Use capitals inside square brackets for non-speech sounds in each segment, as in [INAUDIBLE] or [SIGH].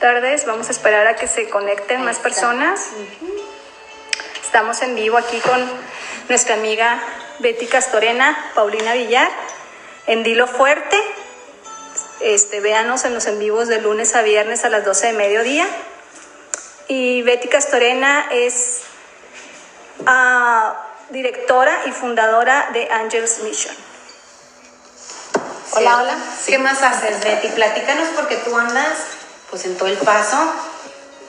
tardes. Vamos a esperar a que se conecten más personas. Estamos en vivo aquí con nuestra amiga Betty Castorena, Paulina Villar, en Dilo Fuerte. Este, véanos en los en vivos de lunes a viernes a las 12 de mediodía. Y Betty Castorena es ah, directora y fundadora de Angels Mission. Hola, hola. ¿Qué más haces, Betty? Platícanos porque tú andas pues en todo el paso,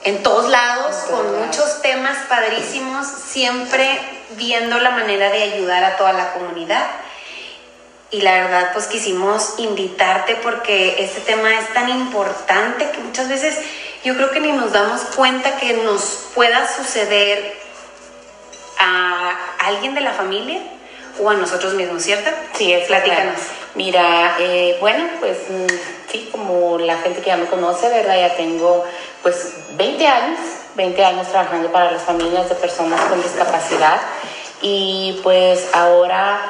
en todos lados, con muchos temas padrísimos, siempre viendo la manera de ayudar a toda la comunidad. Y la verdad, pues quisimos invitarte porque este tema es tan importante que muchas veces yo creo que ni nos damos cuenta que nos pueda suceder a alguien de la familia o a nosotros mismos, ¿cierto? Sí, es Platícanos. Mira, eh, bueno, pues mm, sí, como la gente que ya me conoce, ¿verdad? Ya tengo pues 20 años, 20 años trabajando para las familias de personas con discapacidad y pues ahora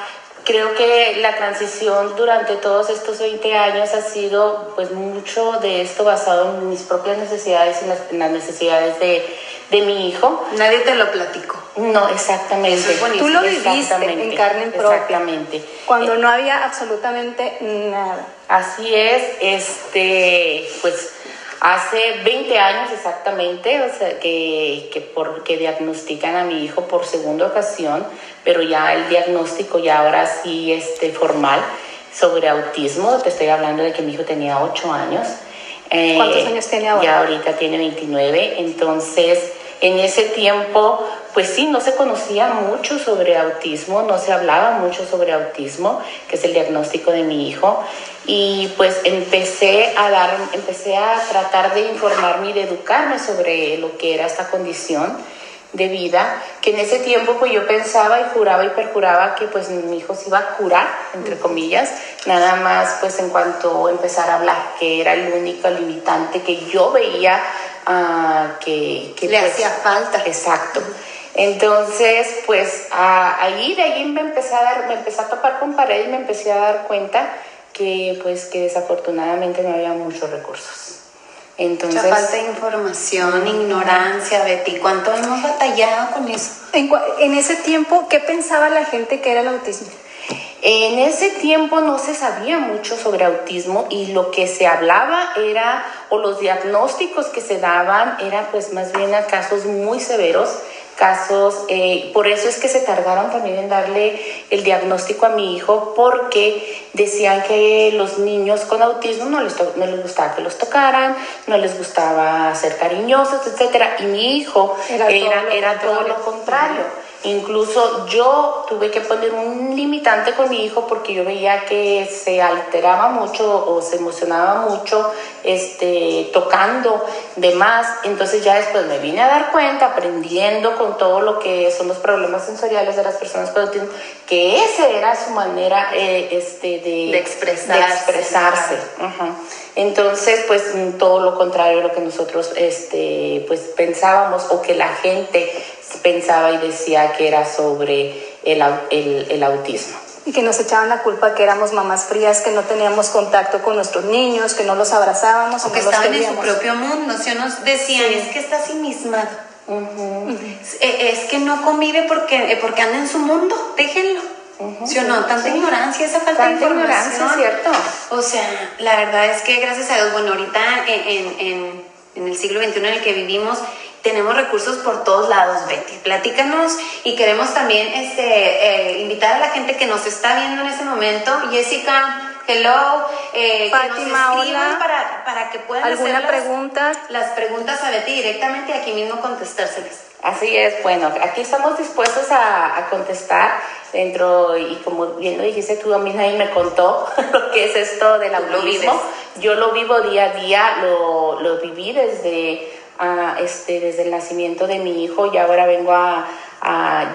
creo que la transición durante todos estos 20 años ha sido pues mucho de esto basado en mis propias necesidades y las, en las necesidades de, de mi hijo. Nadie te lo platicó. No, exactamente. Tú lo viviste en carne propia. Exactamente. Cuando no había absolutamente nada. Así es, este, pues hace 20 años exactamente, o sea, que, que, por, que diagnostican a mi hijo por segunda ocasión, pero ya el diagnóstico ya ahora sí este, formal sobre autismo, te estoy hablando de que mi hijo tenía 8 años. ¿Cuántos eh, años tiene ahora? Ya ahorita tiene 29, entonces en ese tiempo, pues sí, no se conocía mucho sobre autismo, no se hablaba mucho sobre autismo, que es el diagnóstico de mi hijo, y pues empecé a dar, empecé a tratar de informarme y de educarme sobre lo que era esta condición de vida, que en ese tiempo pues yo pensaba y juraba y perjuraba que pues mi hijo se iba a curar, entre comillas, nada más pues en cuanto empezar a hablar, que era el único limitante que yo veía uh, que, que, Le pues, hacía falta. Exacto. Entonces, pues ahí de ahí me empecé a dar, me empecé a topar con pared y me empecé a dar cuenta que pues que desafortunadamente no había muchos recursos. Entonces, Mucha falta de información, ignorancia, Betty. ¿Cuánto hemos batallado con eso? En, en ese tiempo, ¿qué pensaba la gente que era el autismo? En ese tiempo no se sabía mucho sobre autismo y lo que se hablaba era, o los diagnósticos que se daban, eran pues más bien a casos muy severos casos, eh, por eso es que se tardaron también en darle el diagnóstico a mi hijo, porque decían que los niños con autismo no les, no les gustaba que los tocaran, no les gustaba ser cariñosos, etc. Y mi hijo era, era, todo, lo contrario. Incluso yo tuve que poner un limitante con mi hijo porque yo veía que se alteraba mucho o se emocionaba mucho este, tocando de más. Entonces ya después me vine a dar cuenta, aprendiendo con todo lo que son los problemas sensoriales de las personas con autismo, que esa era su manera eh, este, de, expresarse. expresarse. Entonces, pues todo lo contrario a lo que nosotros este, pues, pensábamos o que la gente pensaba y decía que era sobre el, el, el autismo y que nos echaban la culpa que éramos mamás frías, que no teníamos contacto con nuestros niños, que no los abrazábamos o, que estaban en su propio mundo. Si nos decían, es que está asimismado, e, es que no convive porque, eh, porque anda en su mundo, déjenlo. ¿Sí o no? Tanta ignorancia, esa falta de información. ¿cierto? O sea, la verdad es que gracias a Dios, bueno, ahorita en, en, en el siglo XXI en el que vivimos, tenemos recursos por todos lados, Betty. Platícanos y queremos también este, eh, invitar a la gente que nos está viendo en este momento. Jessica, hello. Eh, Fátima, hola. Para, para que puedan ¿Alguna hacer pregunta? Las, preguntas a Betty directamente y aquí mismo contestárselas. Así es, bueno, aquí estamos dispuestos a, a, contestar dentro, y como bien lo dijiste, tú a mí nadie me contó [LAUGHS] lo que es esto del autismo. Yo lo vivo día a día, lo, lo viví desde este, desde el nacimiento de mi hijo y ahora vengo a,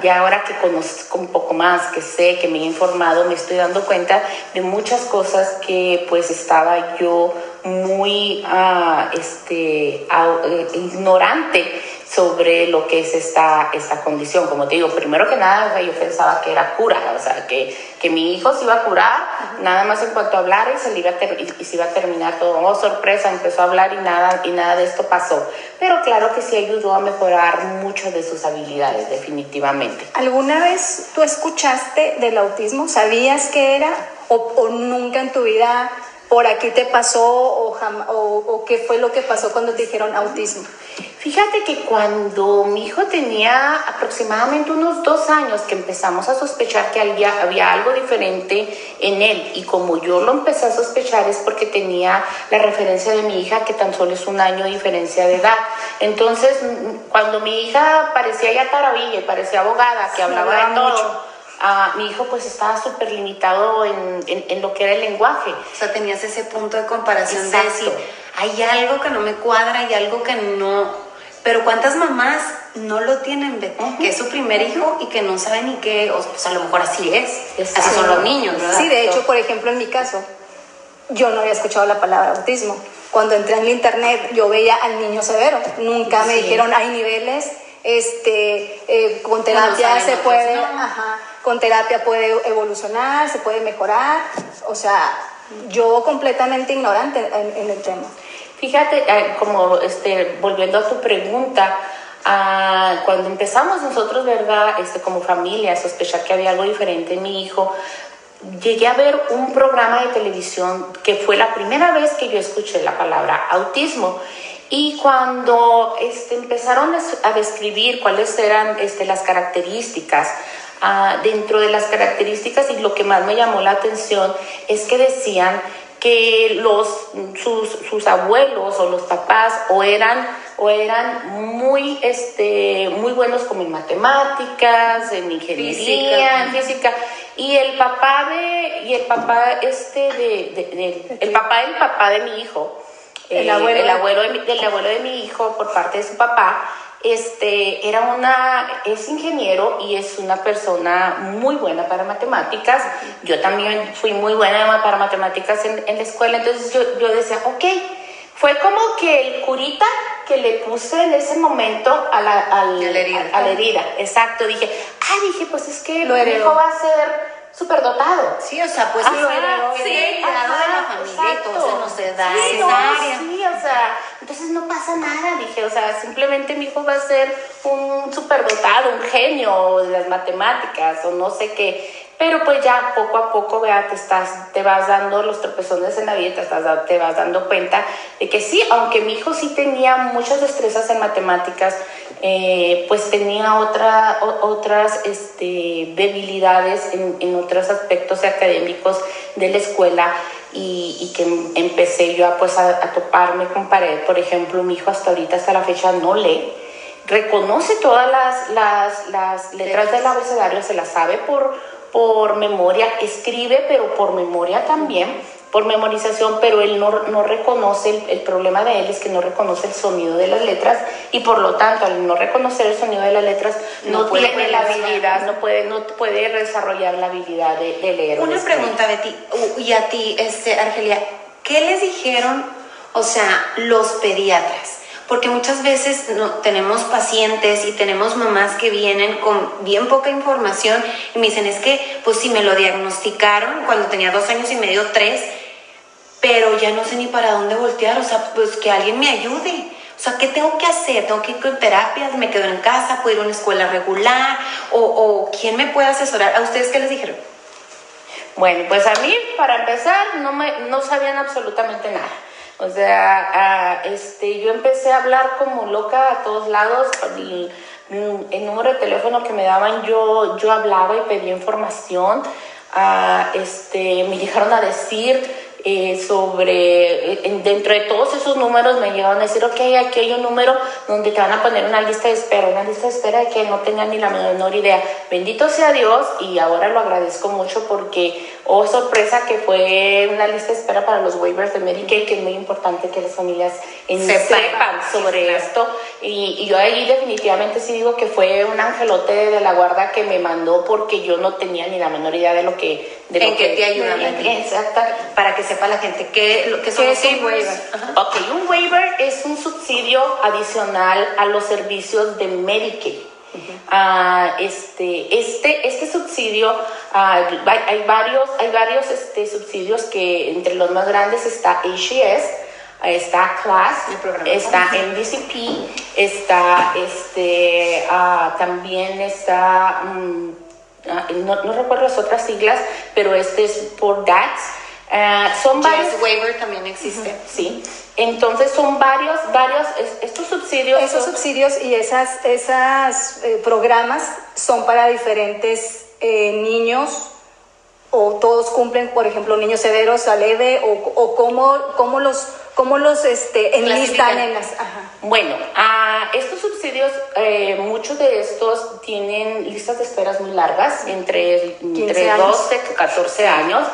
ya ahora que conozco un poco más, que sé, que me he informado, me estoy dando cuenta de muchas cosas que pues estaba yo muy ah, este, eh, ignorante sobre lo que es esta, esta condición. Como te digo, primero que nada yo pensaba que era cura, o sea, que, que mi hijo se iba a curar, nada más en cuanto a hablar y se, iba a y, se iba a terminar todo. Oh, sorpresa, empezó a hablar y nada, y nada de esto pasó. Pero claro que sí ayudó a mejorar muchas de sus habilidades, definitivamente. ¿Alguna vez tú escuchaste del autismo? ¿Sabías qué era? ¿O, o nunca en tu vida por aquí te pasó o, o, qué fue lo que pasó cuando te dijeron autismo? Fíjate que cuando mi hijo tenía aproximadamente unos dos años que empezamos a sospechar que había, había algo diferente en él y como yo lo empecé a sospechar es porque tenía la referencia de mi hija que tan solo es un año de diferencia de edad. Entonces cuando mi hija parecía ya taravilla y parecía abogada, que hablaba de todo mi hijo pues estaba súper limitado en, en, lo que era el lenguaje. O sea, tenías ese punto de comparación de decir, hay algo que no me cuadra, hay algo que no... Pero ¿cuántas mamás no lo tienen, Que es su primer hijo y que no saben ni qué, o pues a lo mejor así es, así son los niños, ¿verdad? Sí, de hecho, por ejemplo, en mi caso, yo no había escuchado la palabra autismo. Cuando entré en el internet, yo veía al niño severo. Nunca me dijeron, hay niveles, este, eh, con terapia se puede, ajá, con terapia puede evolucionar, se puede mejorar, o sea, yo completamente ignorante en, el tema. Fíjate, eh, como este, volviendo a tu pregunta, ah, cuando empezamos nosotros, ¿verdad? Este, como familia, a sospechar que había algo diferente en mi hijo, llegué a ver un programa de televisión que fue la primera vez que yo escuché la palabra autismo. Y cuando este, empezaron a describir cuáles eran este, las características, Ah, dentro de las características y lo que más me llamó la atención es que decían que los, sus, abuelos o los papás o eran, o eran muy, este, muy buenos como en matemáticas, en ingeniería, en física. Y el papá de, y el papá este de, el papá del papá de mi hijo, el, abuelo, el abuelo del abuelo de mi hijo por parte de su papá, este, era una, es ingeniero y es una persona muy buena para matemáticas. Yo también fui muy buena para matemáticas en, la escuela, entonces yo, yo, decía, ok, fue como que el curita que le puse en ese momento a la, herida. exacto, dije, ah, dije, pues es que lo hijo va a ser superdotado. Sí, o sea, pues lo heredó, sí, de la familia y todo se nos da sí. Sí, o sea, entonces no pasa nada, dije, o sea, simplemente mi hijo va a ser un superdotado, un genio de las matemáticas o no sé qué. Pero pues ya poco a poco, vea, te, estás, te vas dando los tropezones en la vida, te, estás, te vas dando cuenta de que sí, aunque mi hijo sí tenía muchas destrezas en matemáticas, eh, pues tenía otra, otras este, debilidades en, en, otros aspectos académicos de la escuela y, y que empecé yo a, pues, a, toparme con pared. Por ejemplo, mi hijo hasta ahorita, hasta la fecha, no lee. Reconoce todas las, las, las letras del abecedario, se las sabe por, por memoria, escribe, pero por memoria también por memorización, pero él no, no reconoce, el, problema de él es que no reconoce el sonido de las letras y por lo tanto al no reconocer el sonido de las letras no, tiene la habilidad, no puede, no puede desarrollar la habilidad de, leer. Una pregunta, Betty, y a ti, este, Argelia, ¿qué les dijeron, o sea, los pediatras? Porque muchas veces no, tenemos pacientes y tenemos mamás que vienen con bien poca información y me dicen, es que pues si me lo diagnosticaron cuando tenía dos años y medio, tres, pero ya no sé ni para dónde voltear, o sea, pues que alguien me ayude. O sea, ¿qué tengo que hacer? ¿Tengo que ir con terapias? ¿Me quedo en casa? ¿Puedo ir a una escuela regular? ¿O, o quién me puede asesorar? ¿A ustedes qué les dijeron? Bueno, pues a mí, para empezar, no, me, no sabían absolutamente nada. O sea, este, yo empecé a hablar como loca a todos lados. El, el número de teléfono que me daban, yo, yo hablaba y pedía información. Este, me llegaron a decir eh, sobre, eh, dentro de todos esos números me llegaron a decir, ok, aquí hay un número donde te van a poner una lista de espera, una lista de espera de que no tenía ni la menor idea. Bendito sea Dios y ahora lo agradezco mucho porque, oh sorpresa, que fue una lista de espera para los waivers de Medicaid, que es muy importante que las familias sepan sobre esto. Y, yo ahí definitivamente sí digo que fue un angelote de la guarda que me mandó porque yo no tenía ni la menor idea de lo que... De ¿En que, te ayudan? Exacto, para que sepa la gente qué, que son ¿Qué los es un waiver? Ok, un waiver es un subsidio adicional a los servicios de Medicaid. Ah, este, este, este subsidio, ah, hay, varios, hay varios este, subsidios que entre los más grandes está HES, está CLAS, El programa. está MDCP, está este, ah, también está, ah, no, no recuerdo las otras siglas, pero este es por DATS. Ah, son varios, Yes, waiver también existe. Sí, entonces son varios, varios, es- estos subsidios. Esos son- subsidios y esas, esas eh, programas son para diferentes eh, niños o todos cumplen, por ejemplo, niños severos a leve o, o cómo, cómo los, cómo los este, enlistan en las... Ajá. Bueno, ah, estos subsidios, eh, muchos de estos tienen listas de esperas muy largas, entre, 15 entre años. 12 y 14 años.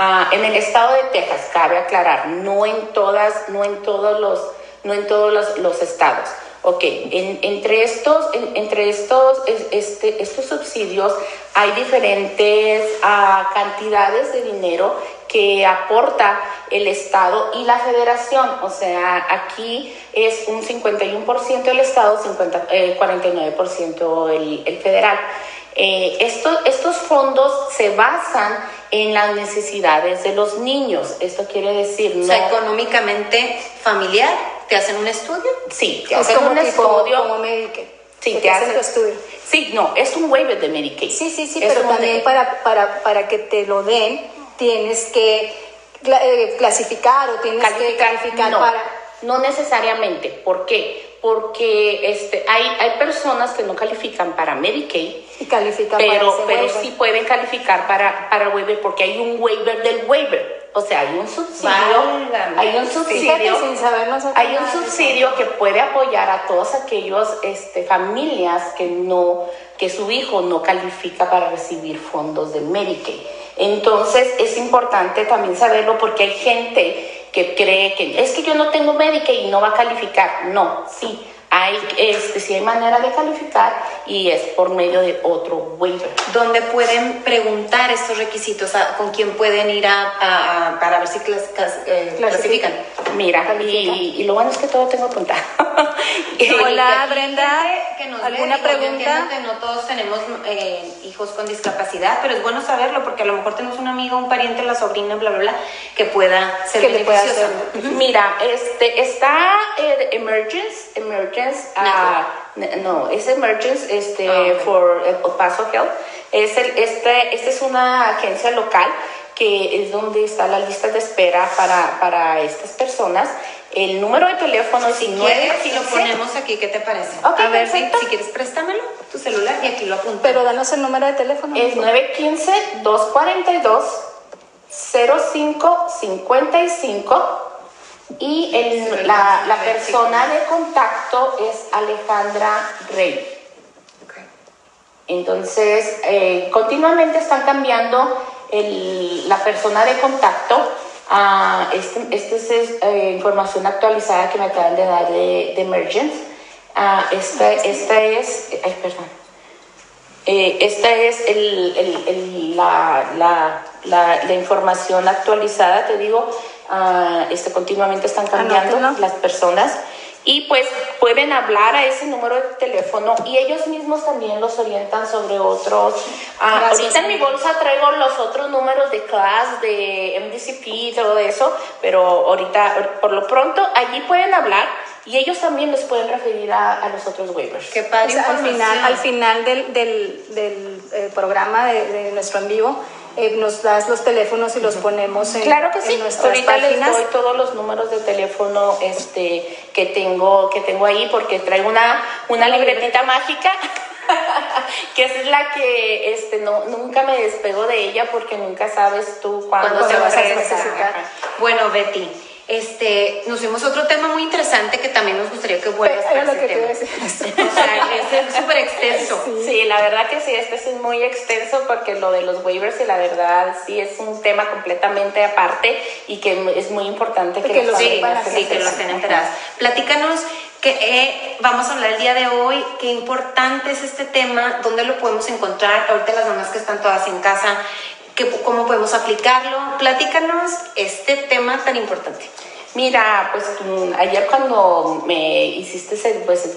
Ah, en el estado de Texas, cabe aclarar, no en todas, no en todos los, no en todos los, estados. Ok, en- entre estos, en- entre estos, es- este, estos subsidios hay diferentes ah, cantidades de dinero que aporta el Estado y la Federación. O sea, aquí es un 51% el Estado, 50, eh, 49% el, el federal. Eh, esto- estos fondos se basan en las necesidades de los niños. Esto quiere decir, O no, sea, económicamente familiar, te hacen un estudio. sí, te Es hacen como un estudio. como. Sí, te hacen tu estudio. Sí, no, es un waiver de Medicaid. Sí, sí, sí, Es pero también para, para, para que te lo den tienes que eh, clasificar o tienes que calificar no, para... no necesariamente. ¿Por qué? Porque este, hay, hay personas que no califican para Medicaid, Y calificar para pero, ese pero waiver. sí pueden calificar para, para waiver porque hay un waiver del waiver. O sea, hay un subsidio, Válgame. hay un subsidio, sin saber nosotros hay un subsidio que puede apoyar a todas aquellas este, familias que no, que su hijo no califica para recibir fondos de Medicaid. Entonces es importante también saberlo porque hay gente que cree que es que yo no tengo Medicaid y no va a calificar. No, sí, hay, este, sí hay manera de calificar y es por medio de otro waiver. ¿Dónde pueden preguntar estos requisitos? ¿A- ¿Con quién pueden ir a, a- a- para ver si clas- clas- eh, clasifican? Mira, y, y lo bueno es que todo tengo apuntado. [LAUGHS] Hola, Brenda, que nos ve, ¿alguna pregunta? que no todos tenemos eh, hijos con discapacidad, pero es bueno saberlo porque a lo mejor tenemos un amigo, un pariente, la sobrina, bla, bla, bla, que pueda ser Que le pueda. Mira, este está eh, Emergence, Emergence, ah, n- no, es Emergence, este, Ah, ok. for El Paso Health. Es el, este, esta es una agencia local que es donde está la lista de espera para, para estas personas. El número de teléfono es Si 915. quieres, si lo ponemos aquí, ¿qué te parece? Ok, a ver, si, si quieres, préstamelo, tu celular, y aquí lo apunto. Pero danos el número de teléfono. Es 915-242-0555 y el- la, la persona de contacto es Alejandra Rey. Entonces, eh, continuamente están cambiando el- la persona de contacto. Ah, este, este es eh, información actualizada que me acaban de dar de, de Emergence. Ah, esta, esta es, ay, perdón. Eh, esta es el- el- el- la, la- la- la información actualizada, te digo, ah, este, continuamente están cambiando Anótenlo. las personas y pues pueden hablar a ese número de teléfono y ellos mismos también los orientan sobre otros. Ah, ahorita en mi bolsa traigo los otros números de class, de MDCP y todo eso, pero ahorita, por lo pronto, allí pueden hablar y ellos también les pueden referir a, a los otros waivers. Qué padre O sea, al final, al final del, del, del, eh, programa de, de nuestro en vivo, eh, nos das los teléfonos y los ponemos en, Claro que sí. en nuestras Ahorita les páginas. doy todos los números de teléfono este, que, tengo, que tengo ahí porque traigo una, una libretita mágica. [LAUGHS] que es la que este, no, nunca me despego de ella porque nunca sabes tú cuándo cuando se se va a necesitar. Bueno, Betty, este, nos fuimos a otro tema muy interesante que también nos gustaría que vuelvas para lo ese que te a tema. decir. O sea, es súper extenso. Sí, la verdad que sí, este es muy extenso porque lo de los waivers y la verdad sí es un tema completamente aparte y que es muy importante que, Que lo sepan sí, que lo estén enteradas. Platícanos que eh, vamos a hablar el día de hoy, qué importante es este tema, dónde lo podemos encontrar, ahorita las mamás que están todas en casa, ¿Cómo podemos aplicarlo? Platícanos este tema tan importante. Mira, pues mm, ayer cuando me hiciste, pues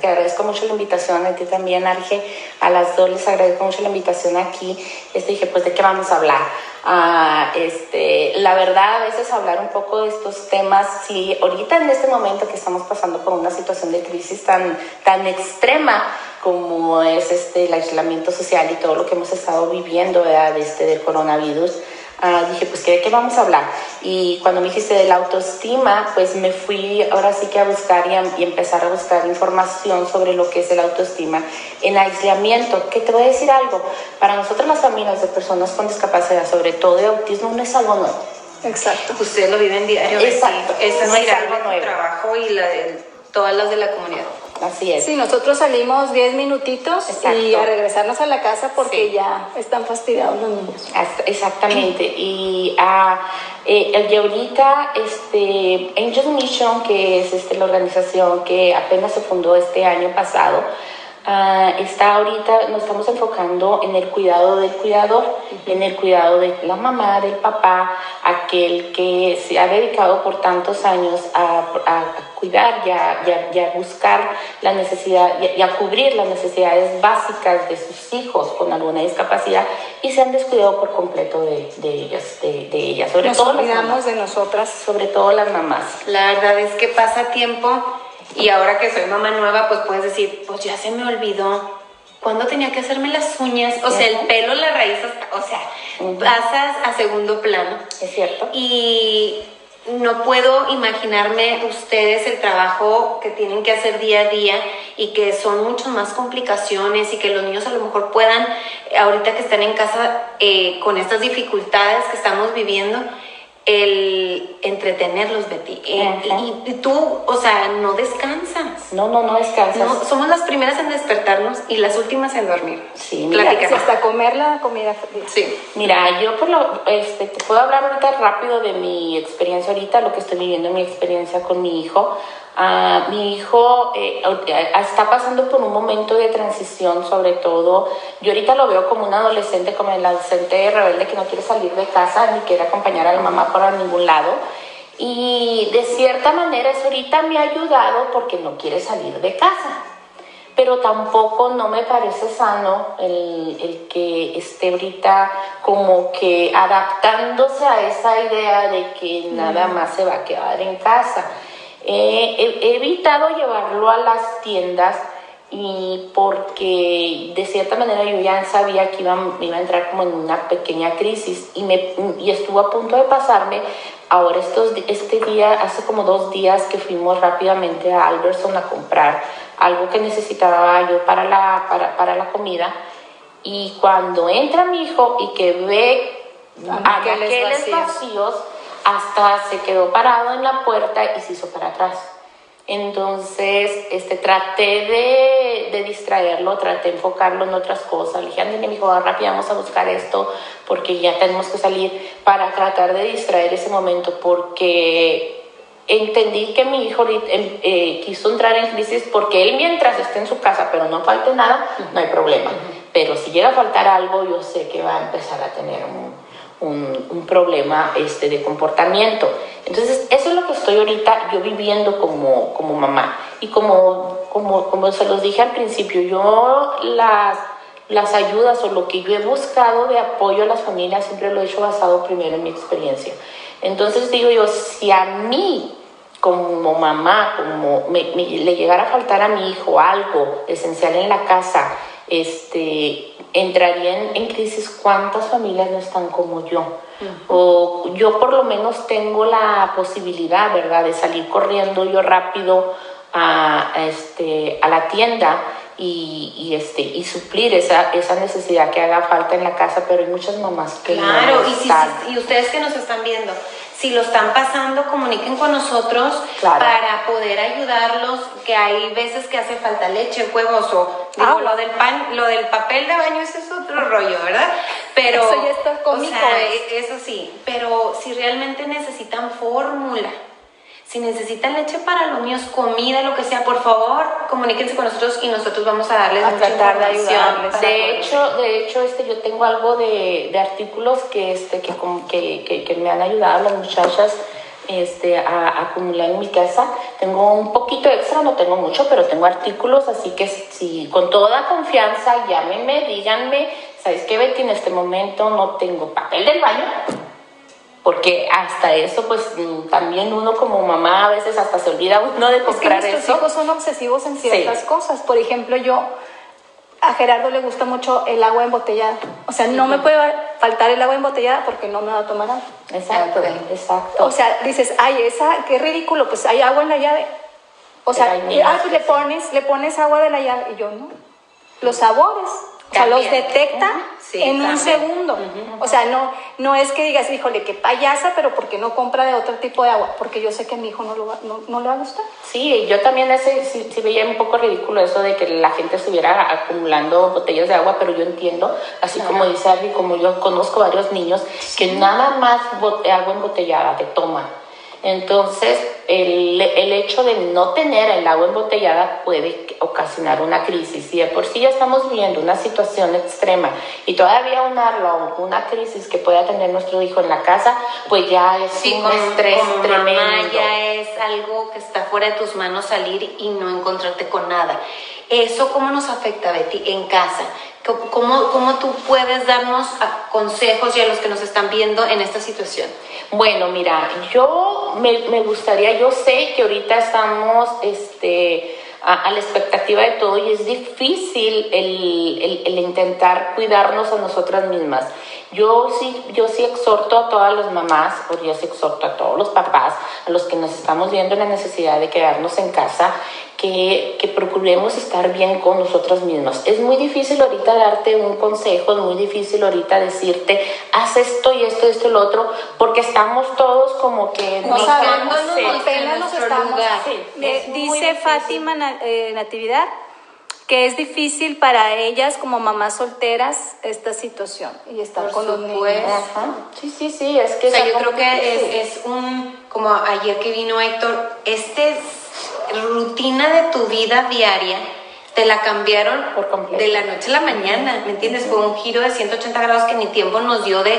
te agradezco mucho la invitación, a ti también, Arge, a las dos les agradezco mucho la invitación aquí. Este, dije, pues, ¿de qué vamos a hablar? Ah, este, la verdad, a veces hablar un poco de estos temas, sí, ahorita en este momento que estamos pasando por una situación de crisis tan, tan extrema como es este, el aislamiento social y todo lo que hemos estado viviendo ¿verdad? Este, del coronavirus, Ah, dije, pues, ¿de qué vamos a hablar? Y cuando me dijiste de la autoestima, pues me fui ahora sí que a buscar y, empezar a buscar información sobre lo que es el autoestima en aislamiento. Que te voy a decir algo, para nosotros las familias de personas con discapacidad, sobre todo de autismo, no es algo nuevo. Exacto. Ustedes lo viven diario. Exacto. Ese no es algo nuevo. trabajo y la de, todas las de la comunidad. Así es. Sí, nosotros salimos 10 minutitos y a regresarnos a la casa porque ya están fastidiados los niños. Exactamente. Y, uh, eh, ahorita, este, Angel Mission, que es este, la organización que apenas se fundó este año pasado, Ah, está ahorita, nos estamos enfocando en el cuidado del cuidador, en el cuidado de la mamá, del papá, aquel que se ha dedicado por tantos años a, cuidar y a, buscar la necesidad y a, cubrir las necesidades básicas de sus hijos con alguna discapacidad y se han descuidado por completo de, ellas, de, ellas, sobre todo olvidamos de nosotras, sobre todo las mamás. La verdad es que pasa tiempo y ahora que soy mamá nueva, pues puedes decir, pues ya se me olvidó. ¿Cuándo tenía que hacerme las uñas? O sea, el pelo, la raíz, o sea, pasas a segundo plano. Es cierto. Y no puedo imaginarme ustedes el trabajo que tienen que hacer día a día y que son muchas más complicaciones y que los niños a lo mejor puedan, ahorita que están en casa eh, con estas dificultades que estamos viviendo, el entretenerlos, Betty. Y, y, tú, o sea, no descansas. No, no, no descansas. somos las primeras en despertarnos y las últimas en dormir. Sí, mira, hasta comer la comida fría. Sí. Mira, yo por lo, este, te puedo hablar ahorita rápido de mi experiencia ahorita, lo que estoy viviendo, mi experiencia con mi hijo. Uh, mi hijo eh, eh, está pasando por un momento de transición, sobre todo. Yo ahorita lo veo como un adolescente, como el adolescente rebelde que no quiere salir de casa ni quiere acompañar a la mamá por ningún lado. Y de cierta manera eso ahorita me ha ayudado porque no quiere salir de casa. Pero tampoco no me parece sano el, el que esté ahorita como que adaptándose a esa idea de que nada más se va a quedar en casa he, evitado llevarlo a las tiendas y porque de cierta manera yo ya sabía que iba, iba a entrar como en una pequeña crisis y, me, y estuvo a punto de pasarme. Ahora estos, este día, hace como dos días que fuimos rápidamente a Alberson a comprar algo que necesitaba yo para la, para, para la comida y cuando entra mi hijo y que ve aquellos vacíos hasta se quedó parado en la puerta y se hizo para atrás. Entonces, este, traté de, de, distraerlo, traté de enfocarlo en otras cosas. Le dije, Andy, me dijo, rápido, vamos a buscar esto porque ya tenemos que salir para tratar de distraer ese momento porque entendí que mi hijo em, eh, quiso entrar en crisis porque él mientras esté en su casa, pero no falte nada, no hay problema. Pero si llega a faltar algo, yo sé que va a empezar a tener un, problema este, de comportamiento. Entonces, eso es lo que estoy ahorita yo viviendo como, como mamá. Y como, como, como se los dije al principio, yo las, las ayudas o lo que yo he buscado de apoyo a las familias siempre lo he hecho basado primero en mi experiencia. Entonces digo yo, si a mí como mamá, como le llegara a faltar a mi hijo algo esencial en la casa, este, entraría en, crisis cuántas familias no están como yo. O yo por lo menos tengo la posibilidad, ¿verdad?, de salir corriendo yo rápido a, este, a la tienda y, este, y suplir esa, esa necesidad que haga falta en la casa, pero hay muchas mamás que claro, y, y ustedes que nos están viendo, si lo están pasando, comuniquen con nosotros para poder ayudarlos, que hay veces que hace falta leche, huevos o digo, lo del pan, lo del papel de baño, ese es otro rollo, ¿verdad? Pero eso ya está cómico. O sea, eso sí, pero si realmente necesitan fórmula, Si necesitan leche para los niños, comida, lo que sea, por favor, comuníquense con nosotros y nosotros vamos a darles a mucha tratar de ayudarles. De hecho, de hecho, este, yo tengo algo de, de artículos que, este, que, que, que, que me han ayudado las muchachas este, a, a acumular en mi casa. Tengo un poquito extra, no tengo mucho, pero tengo artículos, así que si con toda confianza, llámenme, díganme, ¿sabes qué, Betty? En este momento no tengo papel del baño, porque hasta eso, pues mm, también uno como mamá a veces hasta se olvida uno de Es que comprar nuestros eso. hijos son obsesivos en ciertas Sí. cosas. Por ejemplo, yo, a Gerardo le gusta mucho el agua embotellada. O sea, no me puede faltar el agua embotellada porque no me va a tomar agua. Exacto, Ok. exacto. O sea, dices, ay, esa, qué ridículo, pues hay agua en la llave. O sea, y, ah, pues le pones, le pones agua de la llave. Y yo, no. Los sabores. O sea, los detecta. Sí, en un segundo. O sea, no, no es que digas, híjole, qué payasa, pero porque no compra de otro tipo de agua. Porque yo sé que a mi hijo no, lo va- no, no le va a gustar. Sí, yo también ese, sí, sí veía un poco ridículo eso de que la gente estuviera acumulando botellas de agua, pero yo entiendo, así como dice Ari, como yo conozco varios niños que nada más agua embotellada te toman. Entonces, el, el hecho de no tener el agua embotellada puede ocasionar una crisis. Y de por sí ya estamos viviendo una situación extrema y todavía unarlo a una crisis que pueda tener nuestro hijo en la casa, pues ya es Sí, un como, estrés como tremendo. mamá ya es algo que está fuera de tus manos salir y no encontrarte con nada. ¿Eso cómo nos afecta, Betty, en casa? ¿Cómo- ¿Cómo, tú puedes darnos consejos y a los que nos están viendo en esta situación? Bueno, mira, yo me, me gustaría, yo sé que ahorita estamos este, a, a la expectativa de todo y es difícil el, el- el intentar cuidarnos a nosotras mismas. Yo sí, yo sí exhorto a todas las mamás, o yo sí exhorto a todos los papás, a los que nos estamos viendo en la necesidad de quedarnos en casa, que, que procuremos estar bien con nosotras mismas. Es muy difícil ahorita darte un consejo, es muy difícil ahorita decirte, haz esto y esto y esto y lo otro, porque estamos todos como que No no sabemos, apenas nos nuestro estamos. lugar. Sí, dice. Fátima eh, Natividad que es difícil para ellas como mamás solteras esta situación y estar Por con los niños. Ajá. Sí, sí, sí, es que O sea, yo creo que es, es un, como ayer que vino Héctor, este rutina de tu vida diaria te la cambiaron Por completo. de la noche a la mañana, ¿me entiendes? Fue un giro de 180 grados que ni tiempo nos dio de...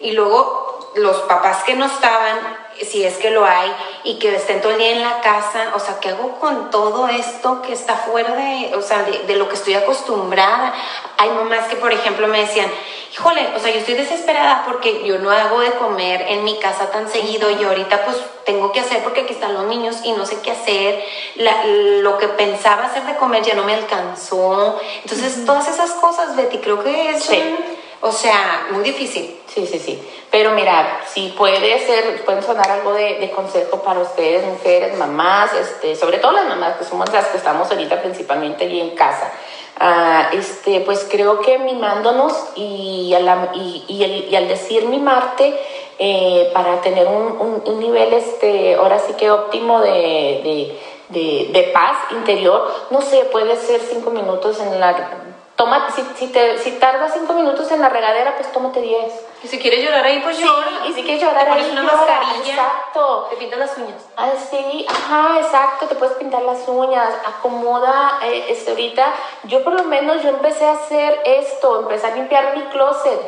Y luego los papás que no estaban, si es que lo hay, y que estén todo el día en la casa, o sea, ¿qué hago con todo esto que está fuera de, o sea, de, de lo que estoy acostumbrada? Hay mamás que, por ejemplo, me decían, híjole, o sea, yo estoy desesperada porque yo no hago de comer en mi casa tan seguido y ahorita pues tengo que hacer porque aquí están los niños y no sé qué hacer, La- lo que pensaba hacer de comer ya no me alcanzó. Entonces, todas esas cosas, Betty, creo que es, Sí. un- o sea, muy difícil. Sí, sí, sí. Pero mira, si puede ser, pueden sonar algo de, de consejo para ustedes, mujeres, mamás, este, sobre todo las mamás, que somos las que estamos ahorita principalmente ahí en casa. Ah, este, pues creo que mimándonos y, a la- y, y y al decir mimarte, eh, para tener un, nivel, este, ahora sí que óptimo de, de- de paz interior, no sé, puede ser cinco minutos en la... Toma, si, si, te, si tardas cinco minutos en la regadera, pues tómate diez. Y si quieres llorar ahí, pues Sí, llora. y si quieres llorar Te pones ahí, una llora, mascarilla. exacto. Te pintas las uñas. Ah, sí, ajá, exacto, te puedes pintar las uñas, acomoda, eh, este, ahorita, yo por lo menos, yo empecé a hacer esto, empecé a limpiar mi closet,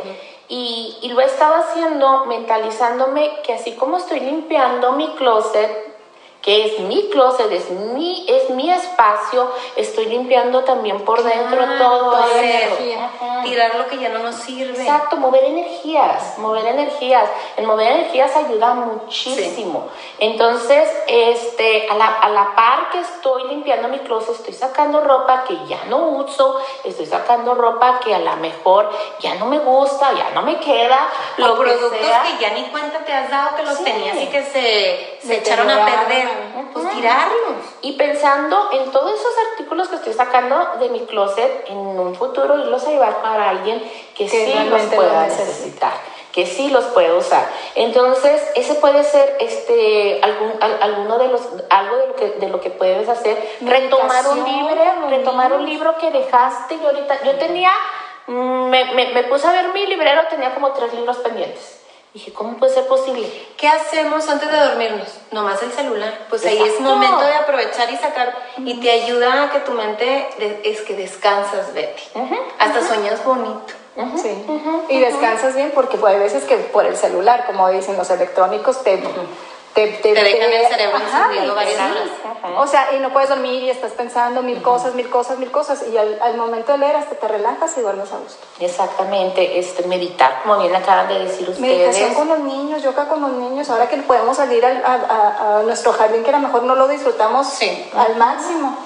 y, y lo he estado haciendo mentalizándome que así como estoy limpiando mi closet, que es mi closet, es mi, es mi espacio, estoy limpiando también por dentro Ah, todo eso. Tirar lo que ya no nos sirve. Exacto, mover energías, mover energías. El mover energías ayuda muchísimo. Entonces, este, a la, a la par que estoy limpiando mi closet, estoy sacando ropa que ya no uso, estoy sacando ropa que a lo mejor ya no me gusta, ya no me queda, Los lo que productos sea. que ya ni cuenta te has dado que los Sí. tenías y que se, se echaron a Deterioraron. Pues tirarlos. Y pensando en todos esos artículos que estoy sacando de mi closet, en un futuro irlos a llevar para alguien que, Que sí los lo pueda necesita. necesitar, que sí los puede usar. Entonces, ese puede ser este algún al- alguno de los algo de lo que de lo que puedes hacer, retomar un libro, retomar un libro que dejaste y ahorita yo tenía mm, me, me, me puse a ver mi librero, tenía como tres libros pendientes Dije, ¿cómo puede ser posible? ¿Qué hacemos antes de dormirnos? Nomás el celular. Pues ahí es momento de aprovechar y sacar. Y te ayuda a que tu mente es que descansas, Betty. Hasta sueñas bonito. sí. y descansas bien porque hay veces que por el celular, como dicen los electrónicos, te te, te, dejan el cerebro encendido varias horas. O sea, y no puedes dormir y estás pensando mil cosas, mil cosas, mil cosas, y al, momento de leer hasta te relajas y duermes a gusto. Exactamente, este, meditar, como bien acaban de decir ustedes. Meditación con los niños, yoga con los niños, ahora que podemos salir a, nuestro jardín, que a lo mejor no lo disfrutamos al máximo.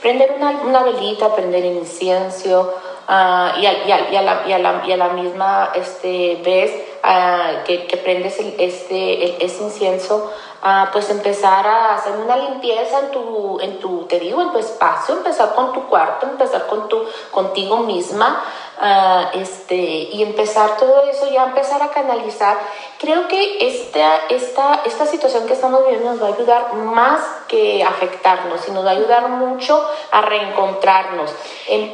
Prender una, una velita, prender incienso, uh, y, a, y, a, y, a la, y, a la, y a la misma este, vez uh, que, que, prendes el, este, ese incienso, uh, pues empezar a hacer una limpieza en tu, en tu, te digo, en tu espacio, empezar con tu cuarto, empezar con tu, contigo misma, este, y empezar todo eso, ya empezar a canalizar. Creo que esta, esta, esta situación que estamos viviendo nos va a ayudar más que afectarnos y nos va a ayudar mucho a reencontrarnos.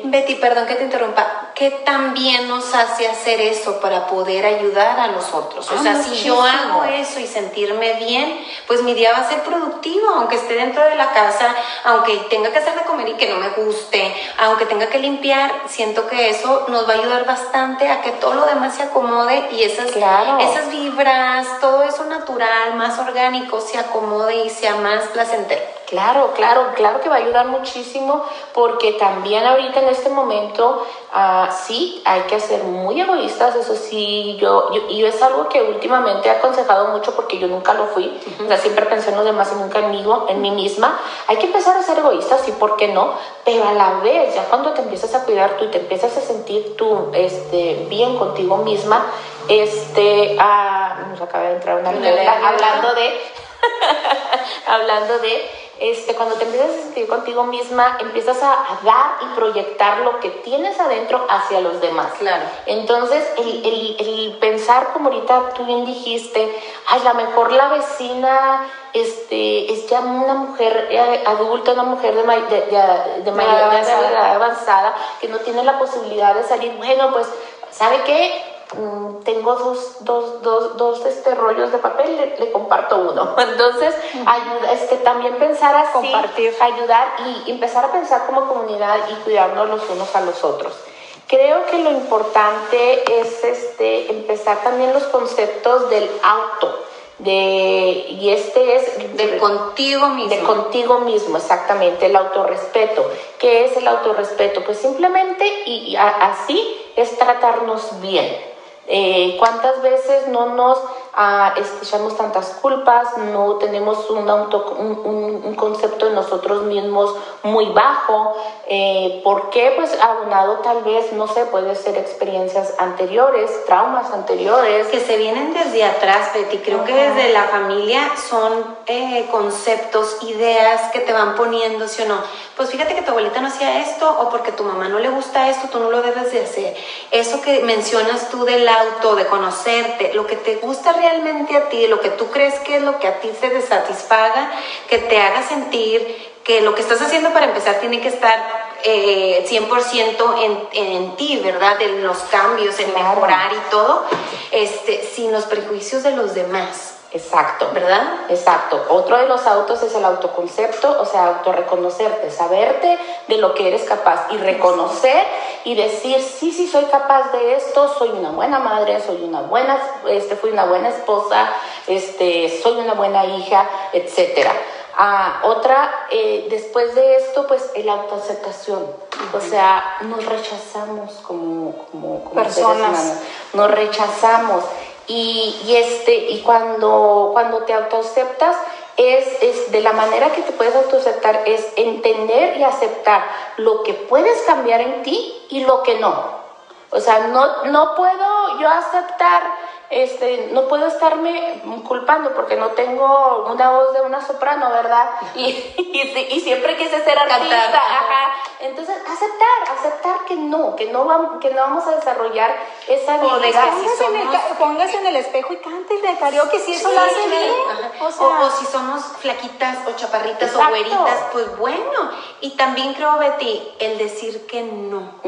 Betty, perdón que te interrumpa, ¿qué también nos hace hacer eso para poder ayudar a los otros? O ah, sea, si yo hago eso y sentirme bien, pues mi día va a ser productivo, aunque esté dentro de la casa, aunque tenga que hacer de comer y que no me guste, aunque tenga que limpiar, siento que eso nos va a ayudar bastante a que todo lo demás se acomode y esas, esas vibras, todo eso natural, más orgánico, se acomode y sea más placentero. Claro, claro, claro que va a ayudar muchísimo porque también ahorita en este momento uh, sí hay que ser muy egoístas, eso sí, yo, y es algo que últimamente he aconsejado mucho porque yo nunca lo fui, o sea, siempre pensé en los demás y nunca en mí, en mí misma. Hay que empezar a ser egoístas, sí, ¿por qué no? Pero a la vez, ya cuando te empiezas a cuidar tú y te empiezas a sentir tú este, bien contigo misma, este, uh, nos acaba de entrar una, hablando de, [LAUGHS] hablando de este, cuando te empiezas a sentir contigo misma, empiezas a, dar y proyectar lo que tienes adentro hacia los demás. Claro. Entonces, el, el, el pensar, como ahorita tú bien dijiste, ay, la mejor la vecina este, es ya una mujer eh, adulta, una mujer de, de, de, de mayor edad avanzada, que no tiene la posibilidad de salir. Bueno, pues, ¿sabe qué? Mm, tengo dos, dos, dos, dos este, rollos de papel, le, comparto uno. [LAUGHS] Entonces, ayuda, este, también pensar así, Compartir. ayudar y empezar a pensar como comunidad y cuidarnos los unos a los otros. Creo que lo importante es este, empezar también los conceptos del auto. De, y este es de contigo mismo. De contigo mismo, exactamente, el autorrespeto. ¿Qué es el autorrespeto? Pues simplemente y, así es tratarnos bien eh, ¿Cuántas veces no nos ah, escuchamos tantas culpas, no tenemos un, auto, un, concepto de nosotros mismos muy bajo? Eh, ¿Por qué? Pues abonado tal vez, no sé, puede ser experiencias anteriores, traumas anteriores. Que se vienen desde atrás, Betty. Creo que desde la familia son eh, conceptos, ideas que te van poniendo, ¿sí o no? Pues fíjate que tu abuelita no hacía esto o porque tu mamá no le gusta esto, tú no lo debes de hacer. Eso que mencionas tú del auto, de conocerte, lo que te gusta realmente a ti, lo que tú crees que es lo que a ti se satisfaga, que te haga sentir que lo que estás haciendo para empezar tiene que estar eh, 100% en, en, ti, ¿verdad? En los cambios, en mejorar y todo, este, sin los prejuicios de los demás. Exacto. ¿Verdad? Exacto. Otro de los autos es el autoconcepto, o sea, autorreconocerte, saberte de lo que eres capaz y reconocer y decir, sí, sí, soy capaz de esto, soy una buena madre, soy una buena, este, fui una buena esposa, este, soy una buena hija, etcétera. Ah, otra, eh, después de esto, pues el autoaceptación. O sea, nos rechazamos como, como, personas, nos rechazamos. Y, este, y cuando, cuando te autoaceptas, es, es, de la manera que te puedes autoaceptar, es entender y aceptar lo que puedes cambiar en ti y lo que no. O sea, no, no puedo yo aceptar este, no puedo estarme culpando porque no tengo una voz de una soprano, ¿verdad? [LAUGHS] Y, y, siempre quise ser artista, ajá. Entonces, aceptar, aceptar que no, que no, vamos, que no vamos a desarrollar esa habilidad. Póngase, en el, póngase en el espejo y cante de karaoke si eso lo hace bien. O, sea, o, si somos flaquitas o chaparritas o güeritas, pues bueno. Y también creo, Betty, el decir que no.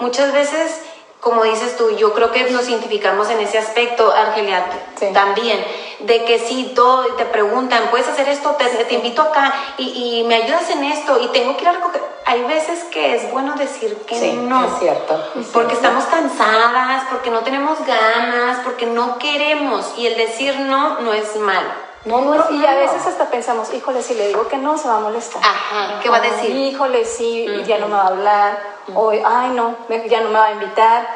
Muchas veces como dices tú, yo creo que nos identificamos en ese aspecto, Argelia, también, de que si todo te preguntan, ¿puedes hacer esto? Te, te invito acá y, y, me ayudas en esto y tengo que ir a recoger. Hay veces que es bueno decir que sí, no. Es cierto. porque estamos cansadas, porque no tenemos ganas, porque no queremos y el decir no no es malo. No, no es Y a veces hasta pensamos, híjole, si le digo que no, se va a molestar. Ajá, ¿qué va a decir? Híjole, sí, ya no me va a hablar. O, ay, no, ya no me va a invitar.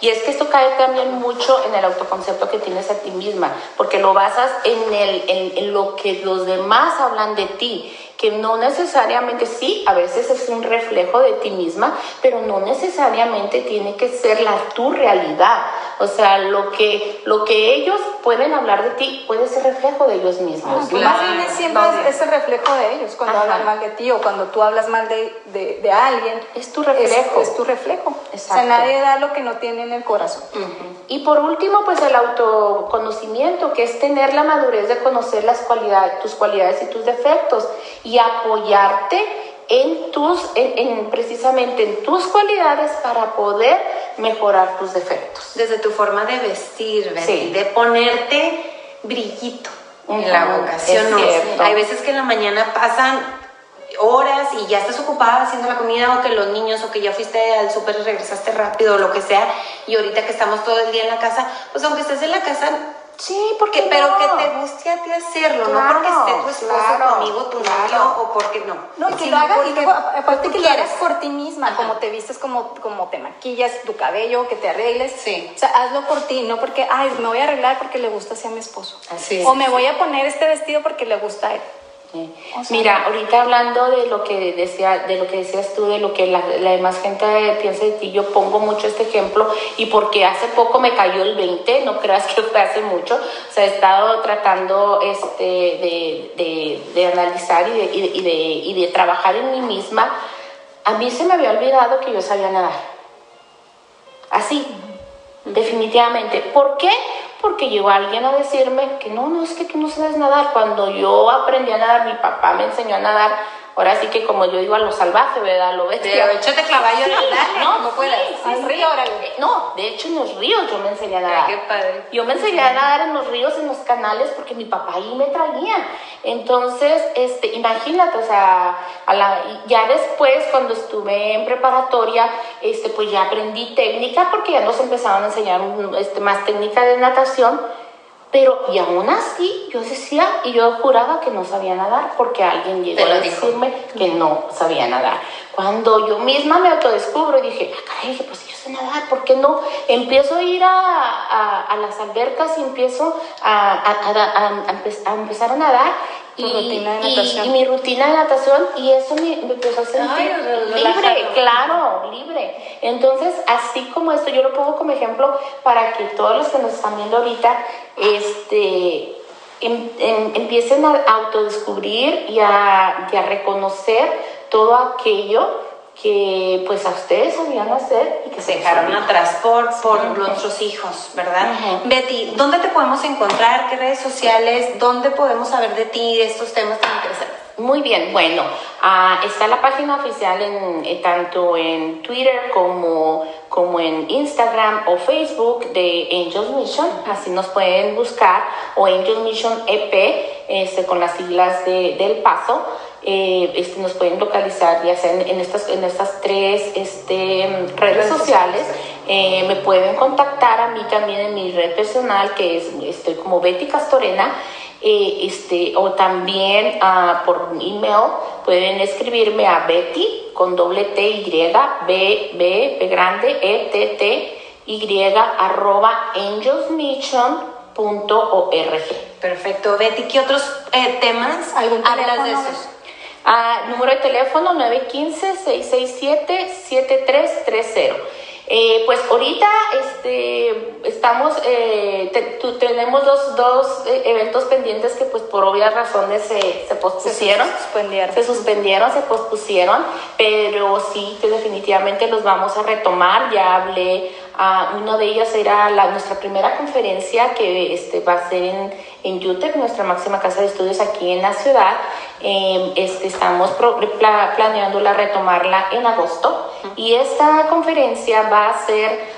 Y es que esto cae también mucho en el autoconcepto que tienes a ti misma, porque lo basas en, el, en, en lo que los demás hablan de ti que no necesariamente, sí, a veces es un reflejo de ti misma, pero no necesariamente tiene que ser la tu realidad. O sea, lo que, lo que ellos pueden hablar de ti puede ser reflejo de ellos mismos. Ah, más bien siempre es, el reflejo de ellos, cuando hablan mal de ti o cuando tú hablas mal de, de, de alguien. Es tu reflejo. Es, tu reflejo. O sea, nadie da lo que no tiene en el corazón. Y por último, pues el autoconocimiento, que es tener la madurez de conocer las cualidades, tus cualidades y tus defectos y apoyarte en tus, en, precisamente en tus cualidades para poder mejorar tus defectos. Desde tu forma de vestir, de ponerte brillito en la vocación. Hay veces que en la mañana pasan horas y ya estás ocupada haciendo la comida o que los niños o que ya fuiste al súper y regresaste rápido o lo que sea y ahorita que estamos todo el día en la casa, pues aunque estés en la casa Sí, porque pero que te guste a ti hacerlo, no porque esté tu esposo, tu amigo, tu novio o porque no. No, que lo hagas y luego aparte que lo hagas por ti misma, como te vistes, como, como te maquillas, tu cabello, que te arregles. Sí. O sea, hazlo por ti, no porque, ay, me voy a arreglar porque le gusta a mi esposo. Así O me voy a poner este vestido porque le gusta a él. Mira, ahorita hablando de lo que decía, de lo que decías tú, de lo que la, demás gente piensa de ti, yo pongo mucho este ejemplo y porque hace poco me cayó el 20, no creas que fue hace mucho, o sea, he estado tratando este, de, de, analizar y de, y, de, y de trabajar en mí misma. A mí se me había olvidado que yo sabía nadar. Así, definitivamente. ¿Por qué? Porque llegó alguien a decirme que no, no es que tú no sabes nadar. Cuando yo aprendí a nadar, mi papá me enseñó a nadar Ahora sí que como yo digo a lo salvaje, ¿verdad? Lo ves. Pero échate caballo en el No, no puedes. al río, órale. No, de hecho en los ríos yo me enseñé a nadar. qué padre. Yo me enseñé a nadar en los ríos, en los canales, porque mi papá ahí me traía. Entonces, este, imagínate, o sea, a la, ya después cuando estuve en preparatoria, este, pues ya aprendí técnica, porque ya nos empezaban a enseñar este, más técnica de natación pero, y aún así, yo decía y yo juraba que no sabía nadar porque alguien llegó a decirme que no sabía nadar. Cuando yo misma me autodescubro y dije, ah, caray, pues yo sé nadar, ¿por qué no? Empiezo a ir a, a, las albercas y empiezo a, a, empezar a nadar y, y, mi rutina de natación y eso me, me empezó a sentir libre, claro, libre. Entonces, así como esto, yo lo pongo como ejemplo para que todos los que nos están viendo ahorita, este, em, em, empiecen a autodescubrir y a, y a reconocer todo aquello que pues a ustedes sabían hacer y que se dejaron atrás por, por nuestros hijos, ¿verdad? Betty, ¿dónde te podemos encontrar? ¿Qué redes sociales? ¿Dónde podemos saber de ti, de estos temas tan interesantes? Muy bien, bueno, uh, está la página oficial en, eh, tanto en Twitter como, como en Instagram o Facebook de Angels Mission, así nos pueden buscar, o Angels Mission EP, este, con las siglas de, del paso. Eh, este, nos pueden localizar ya sea en, estas, en estas tres este, redes sociales. Eh, me pueden contactar a mí también en mi red personal, que es estoy como Betty Castorena, eh, este, o también uh, por email pueden escribirme a Betty con doble T Y, B, B, B grande, E, T, T, Y, arroba angelsmission.org. Perfecto. Betty, ¿qué otros temas hablas de esos? Número de teléfono 915-667-7330. Eh, pues ahorita este, estamos, eh, tenemos dos, dos eh, eventos pendientes que pues por obvias razones se, se pospusieron. Se suspendieron. Se suspendieron, se pospusieron, pero sí que definitivamente los vamos a retomar. Ya hablé, a uno de ellos era la, nuestra primera conferencia que este, va a ser en, en UTEP, nuestra máxima casa de estudios aquí en la ciudad. Eh, este, estamos planeando retomarla en agosto y esta conferencia va a ser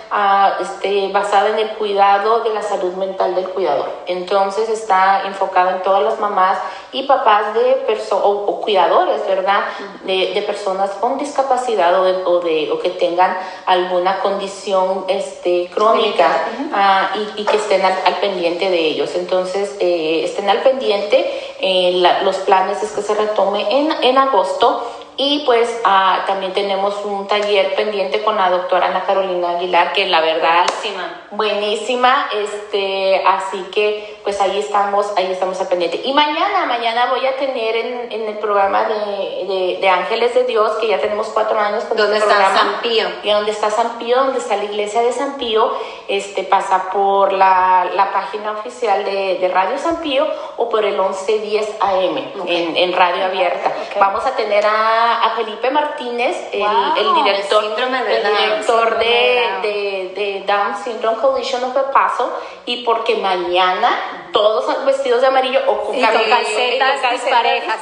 este, basada en el cuidado de la salud mental del cuidador. Entonces está enfocado en todas las mamás y papás de o, cuidadores, ¿verdad? De, personas con discapacidad o, de, o que tengan alguna condición este, crónica ah, y, que estén al, pendiente de ellos. Entonces, eh, estén al pendiente. Eh, los planes es que se retome en, en agosto y pues ah, también tenemos un taller pendiente con la doctora Ana Carolina Aguilar, que la verdad, buenísima, buenísima este, así que pues ahí estamos, ahí estamos al pendiente. Y mañana, mañana voy a tener en, en el programa de, de, Ángeles de Dios, que ya tenemos cuatro años con ¿Dónde este está San Pío? Y donde está San Pío, donde está la iglesia de San Pío, este, pasa por la, la página oficial de, de, Radio San Pío o por el 1110 AM en, en radio abierta. Vamos a tener a a, Felipe Martínez, el, el director, el director de, de, Down Syndrome Coalition of El Paso, y porque mañana todos vestidos de amarillo o con, calcetas, parejas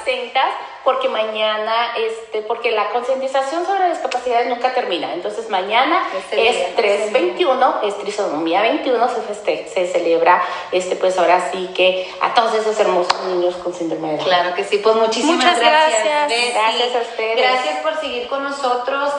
porque mañana, este, porque la concientización sobre discapacidades nunca termina. Entonces mañana es 321, es trisomía 21, se, se celebra, este, pues ahora sí que a todos esos hermosos niños con síndrome de Down. Claro que sí, pues muchísimas Muchas gracias. Gracias, gracias a ustedes. Gracias por seguir con nosotros.